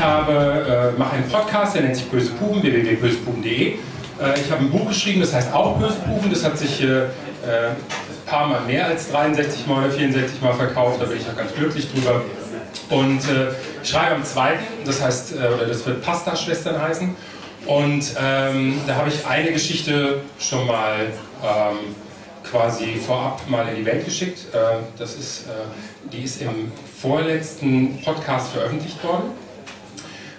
habe, äh, mache einen Podcast, der nennt sich Böse Puben, www.bösepuben.de. Äh, ich habe ein Buch geschrieben, das heißt auch Böse Puben. Das hat sich äh, ein paar Mal mehr als 63 Mal oder 64 Mal verkauft. Da bin ich auch ganz glücklich drüber. Und äh, ich schreibe am zweiten, das heißt, äh, oder das wird Pasta-Schwestern heißen. Und ähm, da habe ich eine Geschichte schon mal ähm, quasi vorab mal in die Welt geschickt. Äh, das ist, äh, die ist im vorletzten Podcast veröffentlicht worden.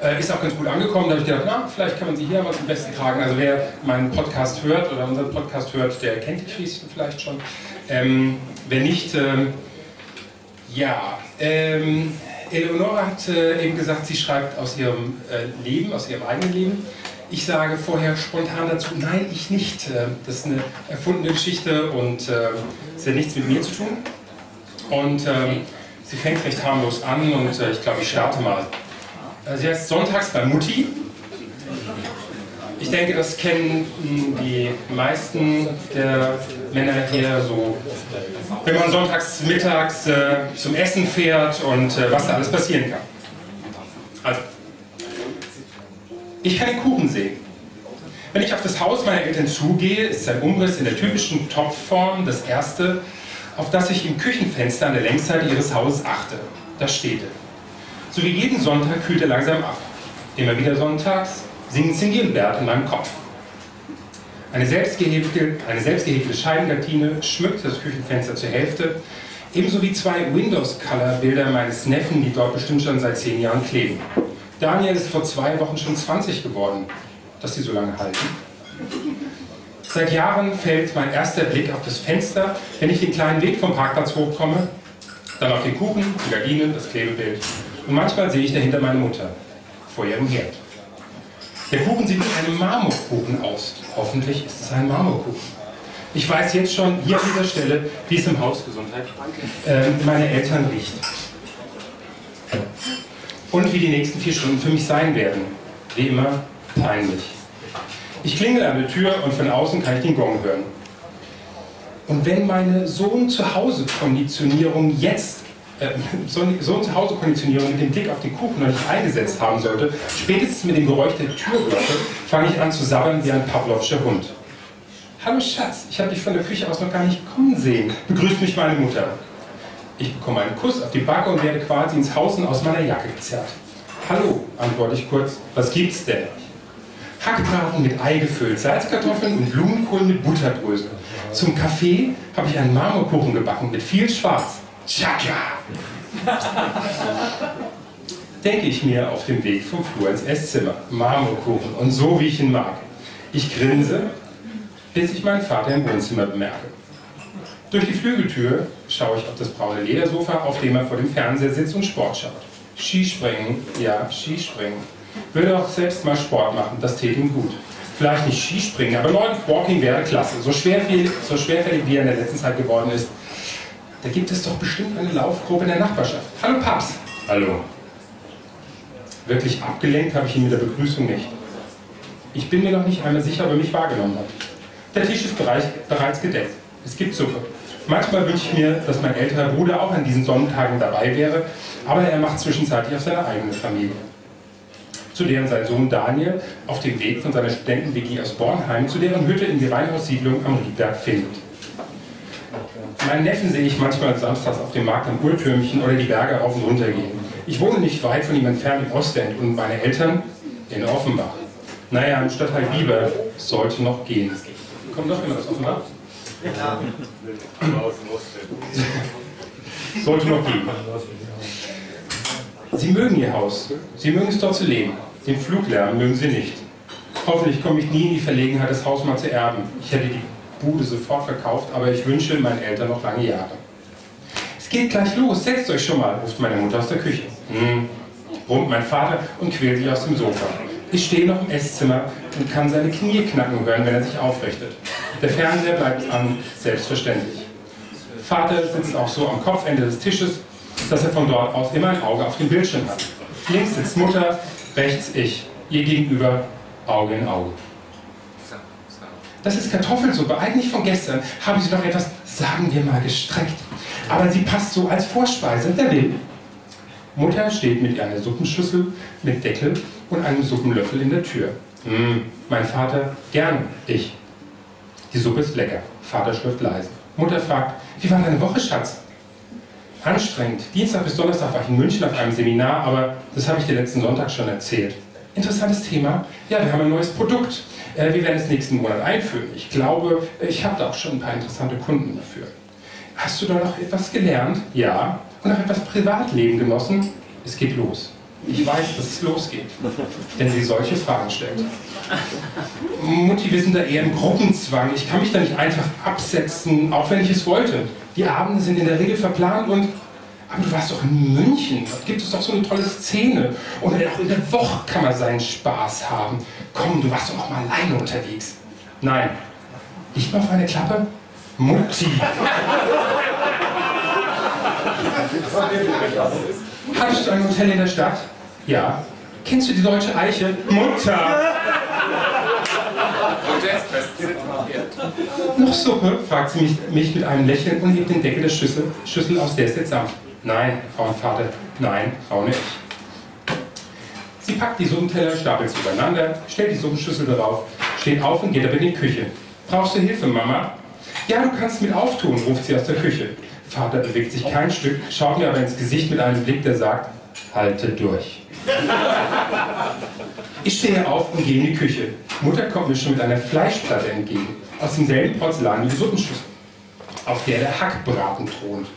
Äh, ist auch ganz gut angekommen. Da habe ich gedacht, na, vielleicht kann man sie hier mal zum Besten tragen. Also wer meinen Podcast hört oder unseren Podcast hört, der kennt die Geschichte vielleicht schon. Ähm, wer nicht, ähm, ja, ähm, Eleonora hat äh, eben gesagt, sie schreibt aus ihrem äh, Leben, aus ihrem eigenen Leben. Ich sage vorher spontan dazu, nein, ich nicht. Äh, das ist eine erfundene Geschichte und äh, es hat nichts mit mir zu tun. Und ähm, sie fängt recht harmlos an und äh, ich glaube, ich starte mal. Äh, sie heißt Sonntags bei Mutti. Ich denke, das kennen die meisten der Männer hier so, wenn man sonntags mittags äh, zum Essen fährt und äh, was da alles passieren kann. Also, ich kann Kuchen sehen. Wenn ich auf das Haus meiner Eltern zugehe, ist sein Umriss in der typischen Topfform das erste, auf das ich im Küchenfenster an der Längsseite ihres Hauses achte. Da steht. So wie jeden Sonntag kühlt er langsam ab. Immer wieder sonntags singen Zingilbert in meinem Kopf. Eine selbstgehebte, eine selbstgehebte Scheibengardine schmückt das Küchenfenster zur Hälfte, ebenso wie zwei Windows-Color-Bilder meines Neffen, die dort bestimmt schon seit zehn Jahren kleben. Daniel ist vor zwei Wochen schon 20 geworden, dass sie so lange halten. Seit Jahren fällt mein erster Blick auf das Fenster, wenn ich den kleinen Weg vom Parkplatz hochkomme, dann auf den Kuchen, die Gardinen, das Klebebild und manchmal sehe ich dahinter meine Mutter vor ihrem Herd. Der Kuchen sieht wie einem Marmorkuchen aus. Hoffentlich ist es ein Marmorkuchen. Ich weiß jetzt schon hier an dieser Stelle, wie es im Haus Gesundheit äh, meine Eltern riecht. Und wie die nächsten vier Stunden für mich sein werden. Wie immer peinlich. Ich klingel an der Tür und von außen kann ich den Gong hören. Und wenn meine Sohn-zu-Hause-Konditionierung jetzt äh, so eine Hause-Konditionierung mit dem Blick auf den Kuchen noch nicht eingesetzt haben sollte, spätestens mit dem Geräusch der Türglocke fange ich an zu sabbern wie ein Pavlovscher Hund. Hallo Schatz, ich habe dich von der Küche aus noch gar nicht kommen sehen. Begrüßt mich meine Mutter. Ich bekomme einen Kuss auf die Backe und werde quasi ins Haus aus meiner Jacke gezerrt. Hallo, antworte ich kurz. Was gibt's denn? Hackbraten mit Ei gefüllt, Salzkartoffeln und Blumenkohl mit Butterbrösel. Zum Kaffee habe ich einen Marmorkuchen gebacken mit viel Schwarz. Chaka! Denke ich mir auf dem Weg vom Flur ins Esszimmer. Marmorkuchen und so wie ich ihn mag. Ich grinse, bis ich meinen Vater im Wohnzimmer bemerke. Durch die Flügeltür schaue ich auf das braune Ledersofa, auf dem er vor dem Fernseher sitzt und Sport schaut. Skispringen, ja, Skispringen. Würde auch selbst mal Sport machen, das täte ihm gut. Vielleicht nicht Skispringen, aber Walking wäre klasse. So, schwerfällig, so schwerfällig wie er in der letzten Zeit geworden ist, da gibt es doch bestimmt eine Laufgruppe in der Nachbarschaft. Hallo Paps. Hallo. Wirklich abgelenkt habe ich ihn mit der Begrüßung nicht. Ich bin mir noch nicht einmal sicher, ob er mich wahrgenommen hat. Der Tisch ist bereits gedeckt. Es gibt Suppe. Manchmal wünsche ich mir, dass mein älterer Bruder auch an diesen Sonnentagen dabei wäre, aber er macht zwischenzeitlich auf seine eigene Familie. Zu deren sein Sohn Daniel auf dem Weg von seiner Studenten-WG aus Bornheim zu deren Hütte in die Reinhaussiedlung am Riedberg findet. Meinen Neffen sehe ich manchmal samstags auf dem Markt am Uhrtürmchen oder die Berge rauf und runter gehen. Ich wohne nicht weit von ihm entfernt im Ostend und meine Eltern in Offenbach. Naja, im Stadtteil Bieber sollte noch gehen. Kommt doch jemand aus Offenbach? Ja. sollte noch gehen. Sie mögen ihr Haus. Sie mögen es dort zu leben. Den Fluglärm mögen sie nicht. Hoffentlich komme ich nie in die Verlegenheit, das Haus mal zu erben. Ich hätte die Bude sofort verkauft, aber ich wünsche meinen Eltern noch lange Jahre. Es geht gleich los, setzt euch schon mal, ruft meine Mutter aus der Küche. Hm, brummt mein Vater und quält sich aus dem Sofa. Ich stehe noch im Esszimmer und kann seine Knie knacken hören, wenn er sich aufrichtet. Der Fernseher bleibt an, selbstverständlich. Vater sitzt auch so am Kopfende des Tisches, dass er von dort aus immer ein Auge auf dem Bildschirm hat. Links sitzt Mutter, rechts ich, ihr gegenüber Auge in Auge. Das ist Kartoffelsuppe, eigentlich von gestern. Haben Sie doch etwas, sagen wir mal, gestreckt. Aber sie passt so als Vorspeise. Wer will? Mutter steht mit einer Suppenschüssel mit Deckel und einem Suppenlöffel in der Tür. Hm, mein Vater, gern, ich. Die Suppe ist lecker. Vater schlürft leise. Mutter fragt, wie war deine Woche, Schatz? Anstrengend. Dienstag bis Donnerstag war ich in München auf einem Seminar, aber das habe ich dir letzten Sonntag schon erzählt. Interessantes Thema. Ja, wir haben ein neues Produkt. Äh, wir werden es nächsten Monat einführen. Ich glaube, ich habe da auch schon ein paar interessante Kunden dafür. Hast du da noch etwas gelernt? Ja. Und noch etwas Privatleben genossen? Es geht los. Ich weiß, dass es losgeht, wenn sie solche Fragen stellt. Mutti, wir sind da eher im Gruppenzwang. Ich kann mich da nicht einfach absetzen, auch wenn ich es wollte. Die Abende sind in der Regel verplant und. Aber du warst doch in München. Da gibt es doch so eine tolle Szene. Und auch in der Woche kann man seinen Spaß haben. Komm, du warst doch auch mal alleine unterwegs. Nein. Ich mal auf eine Klappe? Mutti. Hattest du ein Hotel in der Stadt? Ja. Kennst du die deutsche Eiche? Mutter! Noch Suppe? fragt sie mich, mich, mit einem Lächeln und hebt den Deckel der Schüssel, Schüssel aus, der ist jetzt Samt. Nein, Frau und Vater, nein, Frau nicht. Sie packt die Suppenteller, stapelt sie übereinander, stellt die Suppenschüssel darauf, steht auf und geht aber in die Küche. Brauchst du Hilfe, Mama? Ja, du kannst mit auftun, ruft sie aus der Küche. Vater bewegt sich kein Stück, schaut mir aber ins Gesicht mit einem Blick, der sagt, halte durch. Ich stehe auf und gehe in die Küche. Mutter kommt mir schon mit einer Fleischplatte entgegen, aus demselben Porzellan wie die Suppenschüssel, auf der der Hackbraten thront.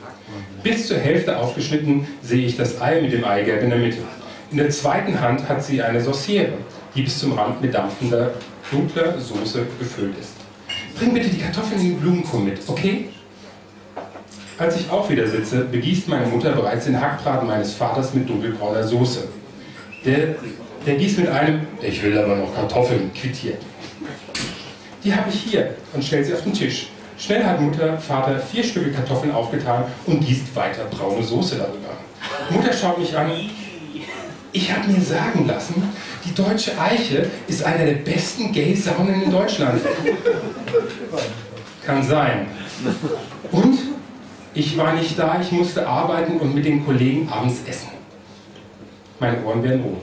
Bis zur Hälfte aufgeschnitten sehe ich das Ei mit dem Eigelb in der Mitte. In der zweiten Hand hat sie eine Sauciere, die bis zum Rand mit dampfender, dunkler Soße gefüllt ist. Bring bitte die Kartoffeln in den Blumenkohl mit, okay? Als ich auch wieder sitze, begießt meine Mutter bereits den Hackbraten meines Vaters mit dunkelbrauner Soße. Der, der gießt mit einem, ich will aber noch Kartoffeln, quittiert. Die habe ich hier und stellt sie auf den Tisch. Schnell hat Mutter, Vater vier Stücke Kartoffeln aufgetan und gießt weiter braune Soße darüber. Mutter schaut mich an. Ich habe mir sagen lassen, die deutsche Eiche ist einer der besten Gay-Saunen in Deutschland. Kann sein. Und? Ich war nicht da, ich musste arbeiten und mit den Kollegen abends essen. Meine Ohren werden rot.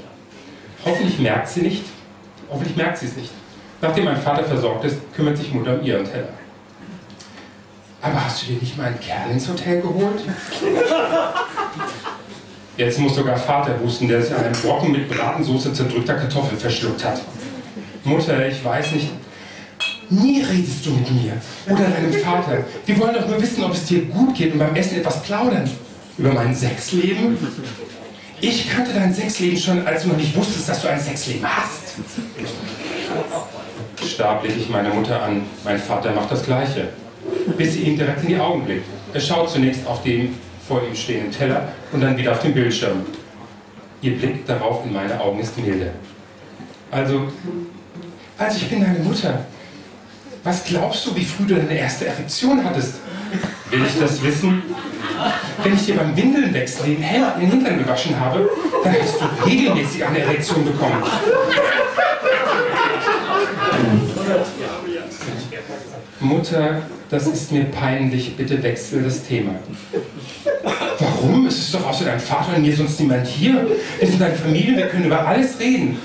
Hoffentlich merkt sie nicht, hoffentlich merkt sie es nicht. Nachdem mein Vater versorgt ist, kümmert sich Mutter um ihren Teller. Aber hast du dir nicht mal einen Kerl ins Hotel geholt? Jetzt muss sogar Vater wussten, der sich einen Brocken mit Bratensoße zerdrückter Kartoffeln verschluckt hat. Mutter, ich weiß nicht, Nie redest du mit mir oder deinem Vater. Wir wollen doch nur wissen, ob es dir gut geht und beim Essen etwas plaudern. Über mein Sexleben? Ich kannte dein Sexleben schon, als du noch nicht wusstest, dass du ein Sexleben hast. Starr ich meine Mutter an. Mein Vater macht das Gleiche. Bis sie ihm direkt in die Augen blickt. Er schaut zunächst auf den vor ihm stehenden Teller und dann wieder auf den Bildschirm. Ihr Blick darauf in meine Augen ist milde. Also, also ich bin deine Mutter. Was glaubst du, wie früh du deine erste Erektion hattest? Will ich das wissen? Wenn ich dir beim Windeln wechseln den Hintern gewaschen habe, dann hast du regelmäßig eine Erektion bekommen. Mutter, das ist mir peinlich, bitte wechsel das Thema. Warum? Es ist doch außer deinem Vater und mir sonst niemand hier. Wir sind deine Familie, wir können über alles reden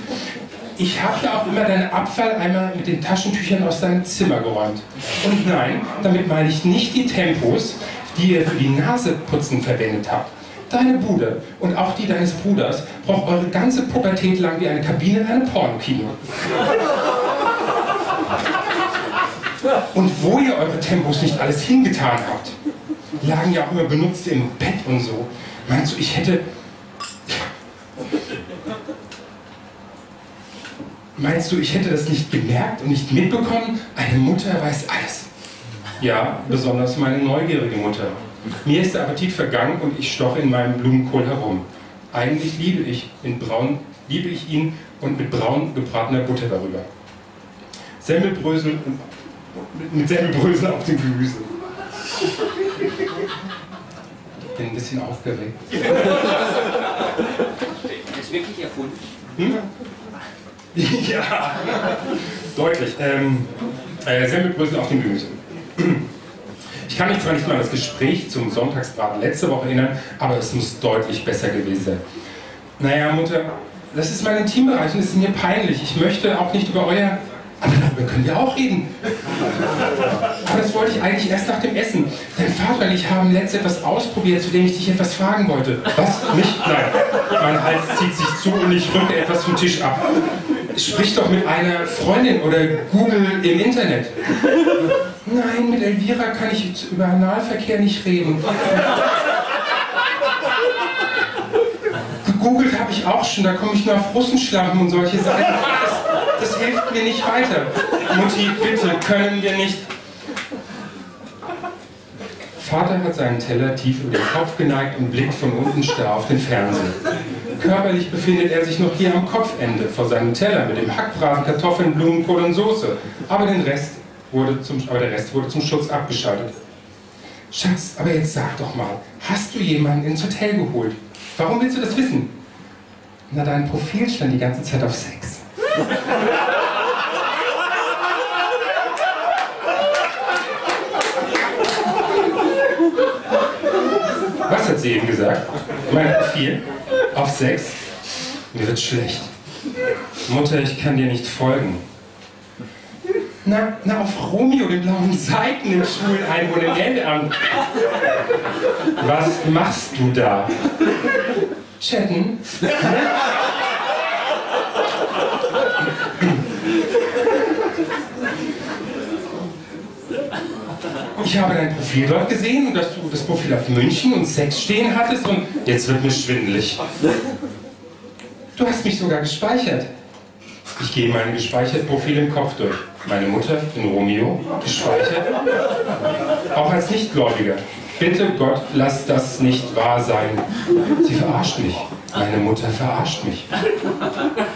ich habe ja auch immer deinen Abfall einmal mit den Taschentüchern aus deinem Zimmer geräumt. Und nein, damit meine ich nicht die Tempos, die ihr für die Naseputzen verwendet habt. Deine Bude und auch die deines Bruders braucht eure ganze Pubertät lang wie eine Kabine in einem Pornokino. Und wo ihr eure Tempos nicht alles hingetan habt, lagen ja auch immer benutzt im Bett und so. Meinst du, ich hätte Meinst du, ich hätte das nicht gemerkt und nicht mitbekommen? Eine Mutter weiß alles. Ja, besonders meine neugierige Mutter. Mir ist der Appetit vergangen und ich stoche in meinem Blumenkohl herum. Eigentlich liebe ich, in braun, liebe ich ihn und mit braun gebratener Butter darüber. Semmelbrösel mit Semmelbrösel auf dem Gemüse. Ich bin ein bisschen aufgeregt. Das ist wirklich erfunden. Hm? ja, deutlich. Ähm, äh, Semmelbrösel auf dem Gemüse. Ich kann mich zwar nicht mal an das Gespräch zum Sonntagsbraten letzte Woche erinnern, aber es muss deutlich besser gewesen sein. Naja, Mutter, das ist mein Intimbereich und es ist mir peinlich. Ich möchte auch nicht über euer aber darüber können wir auch reden. Aber das wollte ich eigentlich erst nach dem Essen. Dein Vater und ich haben letztens etwas ausprobiert, zu dem ich dich etwas fragen wollte. Was? Mich? Nein. Mein Hals zieht sich zu und ich rücke etwas vom Tisch ab. Sprich doch mit einer Freundin oder Google im Internet. Nein, mit Elvira kann ich über Analverkehr nicht reden. Gegoogelt habe ich auch schon, da komme ich nur auf Russenschlampen und solche Sachen das hilft mir nicht weiter. Mutti, bitte, können wir nicht. Vater hat seinen Teller tief über den Kopf geneigt und blickt von unten starr auf den Fernseher. Körperlich befindet er sich noch hier am Kopfende vor seinem Teller mit dem Hackbraten, Kartoffeln, Blumenkohl und Soße. Aber, den Rest wurde zum, aber der Rest wurde zum Schutz abgeschaltet. Schatz, aber jetzt sag doch mal, hast du jemanden ins Hotel geholt? Warum willst du das wissen? Na, dein Profil stand die ganze Zeit auf Sex. Was hat sie eben gesagt? Mein Profil? Auf Sex? Mir wird schlecht. Mutter, ich kann dir nicht folgen. Na, na, auf Romeo, den blauen Seiten im schwulen Einwohnermeldeamt. Was machst du da? Chatten? Ich habe dein Profil dort gesehen und dass du das Profil auf München und Sex stehen hattest und jetzt wird mir schwindelig. Du hast mich sogar gespeichert. Ich gehe meine gespeicherten Profile im Kopf durch. Meine Mutter in Romeo, gespeichert. Auch als Nichtgläubiger. Bitte Gott, lass das nicht wahr sein. Sie verarscht mich. Meine Mutter verarscht mich.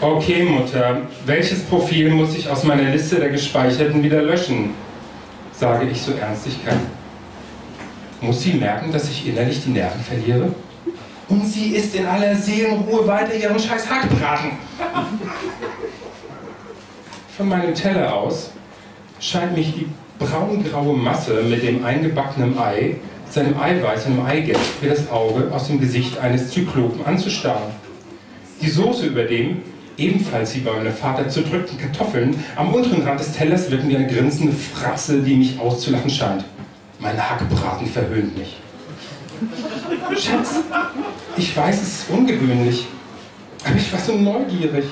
Okay, Mutter, welches Profil muss ich aus meiner Liste der Gespeicherten wieder löschen? Sage ich so ernst ich kann. Muss sie merken, dass ich innerlich die Nerven verliere? Und sie isst in aller Seelenruhe weiter ihren scheiß Hackbraten. Von meinem Teller aus scheint mich die braungraue Masse mit dem eingebackenen Ei seinem Eiweiß, seinem Eigelb, wie das Auge aus dem Gesicht eines Zyklopen anzustarren. Die Soße über dem, ebenfalls wie bei meinem Vater zerdrückten Kartoffeln, am unteren Rand des Tellers wirken wie eine grinsende Fratze, die mich auszulachen scheint. Mein Hackbraten verhöhnt mich. Schatz, ich weiß, es ist ungewöhnlich, aber ich war so neugierig.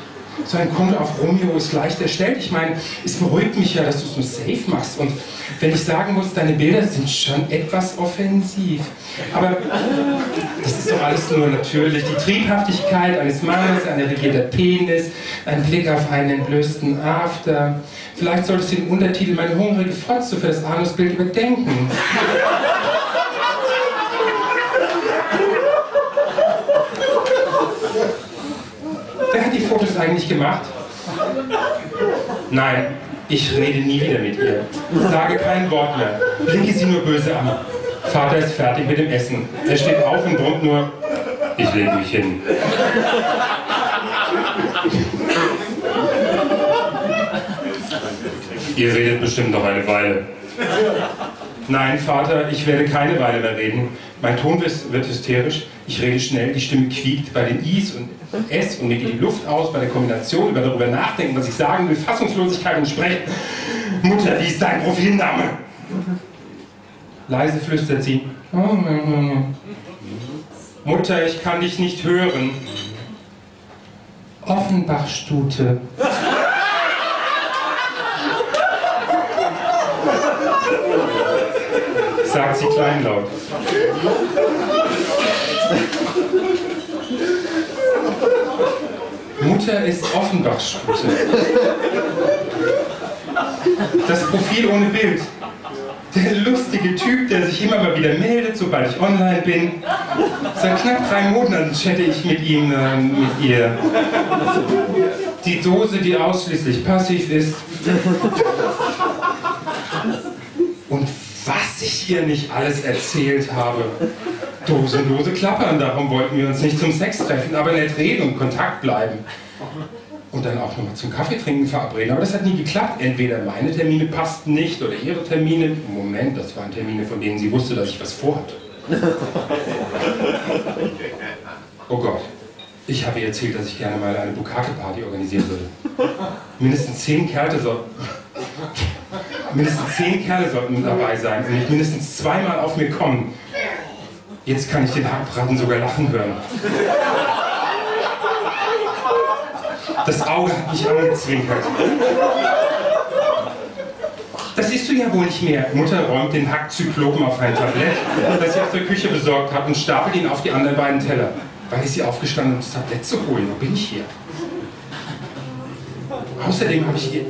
So ein Kunde auf Romeo ist leicht erstellt. Ich meine, es beruhigt mich ja, dass du es nur safe machst. Und wenn ich sagen muss, deine Bilder sind schon etwas offensiv. Aber das ist doch alles nur natürlich. Die Triebhaftigkeit eines Mannes, ein erregierter Penis, ein Blick auf einen entblößten After. Vielleicht solltest du den Untertitel Meine hungrige Fotze für das Anusbild überdenken. Wer hat die Fotos eigentlich gemacht? Nein, ich rede nie wieder mit ihr. Sage kein Wort mehr. Blicke sie nur böse an. Vater ist fertig mit dem Essen. Er steht auf und brummt nur, ich lege mich hin. Ihr redet bestimmt noch eine Weile. Nein, Vater, ich werde keine Weile mehr reden. Mein Ton wird hysterisch, ich rede schnell, die Stimme quiekt bei den Is und S und mir geht die Luft aus bei der Kombination, über darüber nachdenken, was ich sagen will, Fassungslosigkeit und Sprechen. Mutter, wie ist dein Profilname? Leise flüstert sie. Mutter, ich kann dich nicht hören. Offenbachstute. sie kleinlaut. Mutter ist Offenbachstute. Das Profil ohne Bild. Der lustige Typ, der sich immer mal wieder meldet, sobald ich online bin. Seit knapp drei Monaten chatte ich mit ihm, äh, mit ihr. Die Dose, die ausschließlich passiv ist. Ich ihr nicht alles erzählt habe. Dosenlose klappern, darum wollten wir uns nicht zum Sex treffen, aber nett reden und Kontakt bleiben. und dann auch nochmal zum Kaffee trinken verabreden. Aber das hat nie geklappt. Entweder meine Termine passten nicht oder ihre Termine. Moment, das waren Termine, von denen sie wusste, dass ich was vorhatte. Oh Gott. Ich habe ihr erzählt, dass ich gerne mal eine Bukake-Party organisieren würde. Mindestens zehn Kerle sollten. Mindestens zehn Kerle sollten dabei sein und nicht mindestens zweimal auf mir kommen. Jetzt kann ich den Hackbraten sogar lachen hören. Das Auge hat mich angezwinkert. Das siehst du ja wohl nicht mehr. Mutter räumt den Hackzyklopen auf ein Tablett, das sie aus der Küche besorgt hat, und stapelt ihn auf die anderen beiden Teller. Wann ist sie aufgestanden, um das Tablett zu holen? Wo bin ich hier? Außerdem habe ich,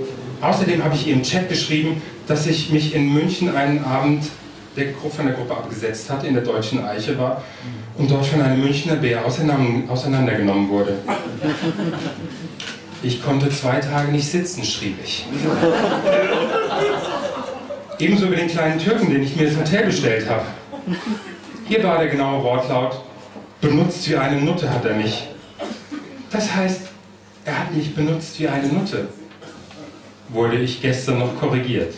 außerdem habe ich ihr im Chat geschrieben, dass ich mich in München einen Abend der von der Gruppe abgesetzt hatte, in der deutschen Eiche war und dort von einem Münchner Bär auseinandergenommen wurde. Ich konnte zwei Tage nicht sitzen, schrieb ich. Ebenso über den kleinen Türken, den ich mir ins Hotel bestellt habe. Hier war der genaue Wortlaut, benutzt wie eine Nutte hat er mich. Das heißt, er hat mich benutzt wie eine Nutte. Wurde ich gestern noch korrigiert.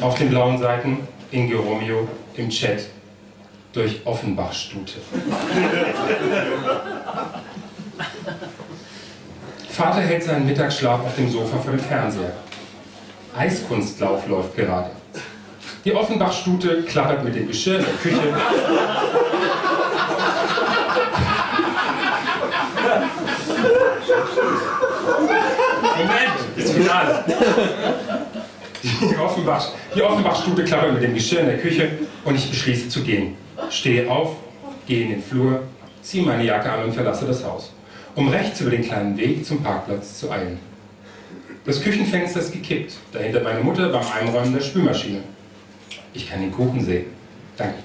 Auf den blauen Seiten Inge Romeo im Chat durch Offenbach-Stute. Vater hält seinen Mittagsschlaf auf dem Sofa vor dem Fernseher. Eiskunstlauf läuft gerade. Die Offenbach-Stute klappert mit dem Geschirr in der Küche. Finale. Die, Offenbach, die Offenbach-Stute klappert mit dem Geschirr in der Küche und ich beschließe zu gehen. Stehe auf, gehe in den Flur, ziehe meine Jacke an und verlasse das Haus, um rechts über den kleinen Weg zum Parkplatz zu eilen. Das Küchenfenster ist gekippt, dahinter meine Mutter beim Einräumen der Spülmaschine. Ich kann den Kuchen sehen. Danke.